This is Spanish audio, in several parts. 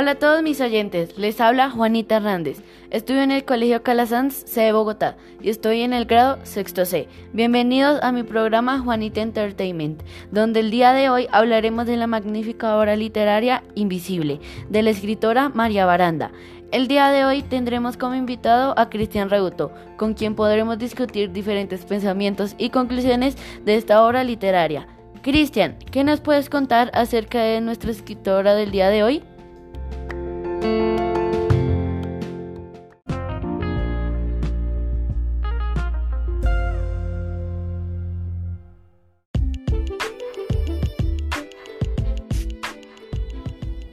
Hola a todos mis oyentes, les habla Juanita Hernández. Estudio en el Colegio Calasanz, C de Bogotá, y estoy en el grado sexto C. Bienvenidos a mi programa Juanita Entertainment, donde el día de hoy hablaremos de la magnífica obra literaria Invisible, de la escritora María Baranda. El día de hoy tendremos como invitado a Cristian Reuto, con quien podremos discutir diferentes pensamientos y conclusiones de esta obra literaria. Cristian, ¿qué nos puedes contar acerca de nuestra escritora del día de hoy?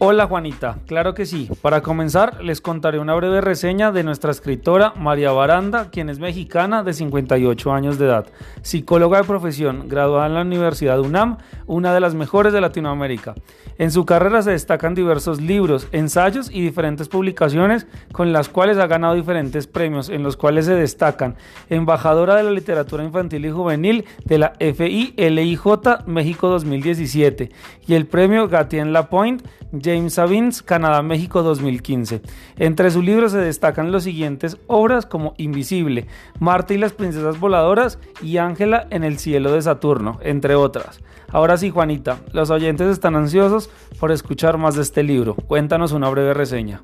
Hola Juanita, claro que sí. Para comenzar, les contaré una breve reseña de nuestra escritora María Baranda, quien es mexicana de 58 años de edad, psicóloga de profesión, graduada en la Universidad UNAM, una de las mejores de Latinoamérica. En su carrera se destacan diversos libros, ensayos y diferentes publicaciones con las cuales ha ganado diferentes premios, en los cuales se destacan embajadora de la literatura infantil y juvenil de la FILIJ México 2017 y el premio Gatien Lapointe James Sabins, Canadá-México 2015. Entre sus libros se destacan los siguientes obras como Invisible, Marta y las princesas voladoras y Ángela en el cielo de Saturno, entre otras. Ahora sí, Juanita, los oyentes están ansiosos por escuchar más de este libro. Cuéntanos una breve reseña.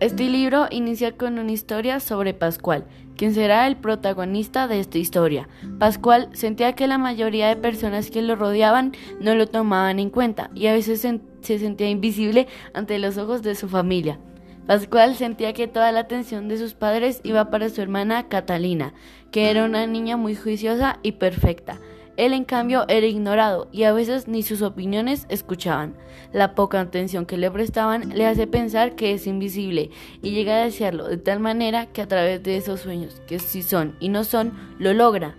Este libro inicia con una historia sobre Pascual, quien será el protagonista de esta historia. Pascual sentía que la mayoría de personas que lo rodeaban no lo tomaban en cuenta y a veces se sentía invisible ante los ojos de su familia. Pascual sentía que toda la atención de sus padres iba para su hermana Catalina, que era una niña muy juiciosa y perfecta. Él en cambio era ignorado y a veces ni sus opiniones escuchaban. La poca atención que le prestaban le hace pensar que es invisible y llega a desearlo de tal manera que a través de esos sueños, que si son y no son, lo logra.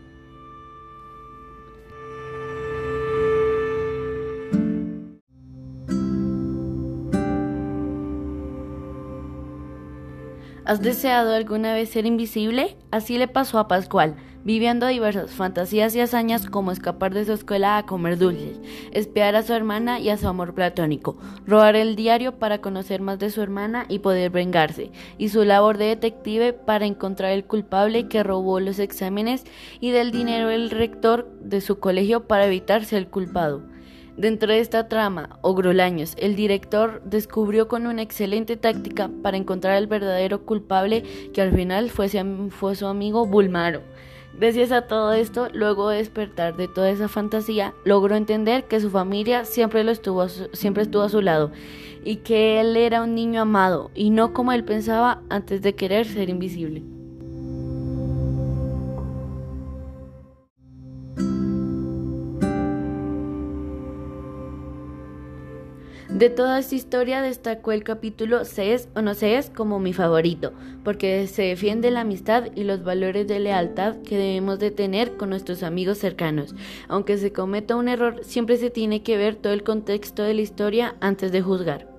¿Has deseado alguna vez ser invisible? Así le pasó a Pascual viviendo diversas fantasías y hazañas como escapar de su escuela a comer dulces, espiar a su hermana y a su amor platónico, robar el diario para conocer más de su hermana y poder vengarse, y su labor de detective para encontrar el culpable que robó los exámenes y del dinero del rector de su colegio para evitar ser el culpado. Dentro de esta trama, Ogrolaños, el director descubrió con una excelente táctica para encontrar al verdadero culpable que al final fue, fue su amigo Bulmaro. Gracias a todo esto, luego de despertar de toda esa fantasía, logró entender que su familia siempre, lo estuvo, siempre estuvo a su lado y que él era un niño amado y no como él pensaba antes de querer ser invisible. De toda esta historia destacó el capítulo Se es o no se es como mi favorito, porque se defiende la amistad y los valores de lealtad que debemos de tener con nuestros amigos cercanos. Aunque se cometa un error, siempre se tiene que ver todo el contexto de la historia antes de juzgar.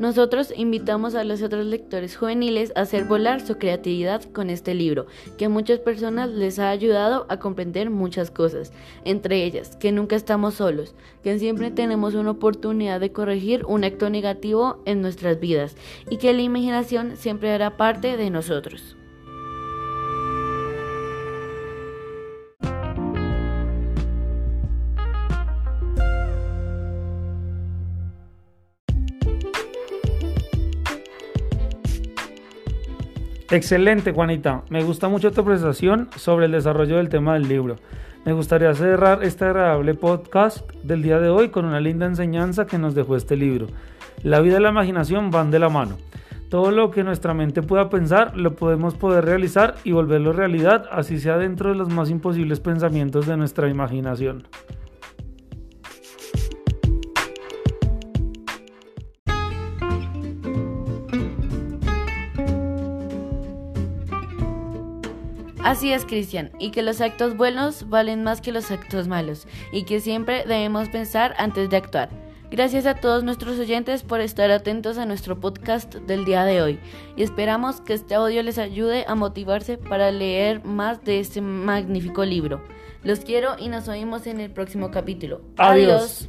Nosotros invitamos a los otros lectores juveniles a hacer volar su creatividad con este libro, que a muchas personas les ha ayudado a comprender muchas cosas, entre ellas que nunca estamos solos, que siempre tenemos una oportunidad de corregir un acto negativo en nuestras vidas y que la imaginación siempre hará parte de nosotros. Excelente, Juanita. Me gusta mucho tu presentación sobre el desarrollo del tema del libro. Me gustaría cerrar este agradable podcast del día de hoy con una linda enseñanza que nos dejó este libro. La vida y la imaginación van de la mano. Todo lo que nuestra mente pueda pensar lo podemos poder realizar y volverlo realidad, así sea dentro de los más imposibles pensamientos de nuestra imaginación. Así es, Cristian, y que los actos buenos valen más que los actos malos, y que siempre debemos pensar antes de actuar. Gracias a todos nuestros oyentes por estar atentos a nuestro podcast del día de hoy y esperamos que este audio les ayude a motivarse para leer más de este magnífico libro. Los quiero y nos oímos en el próximo capítulo. Adiós.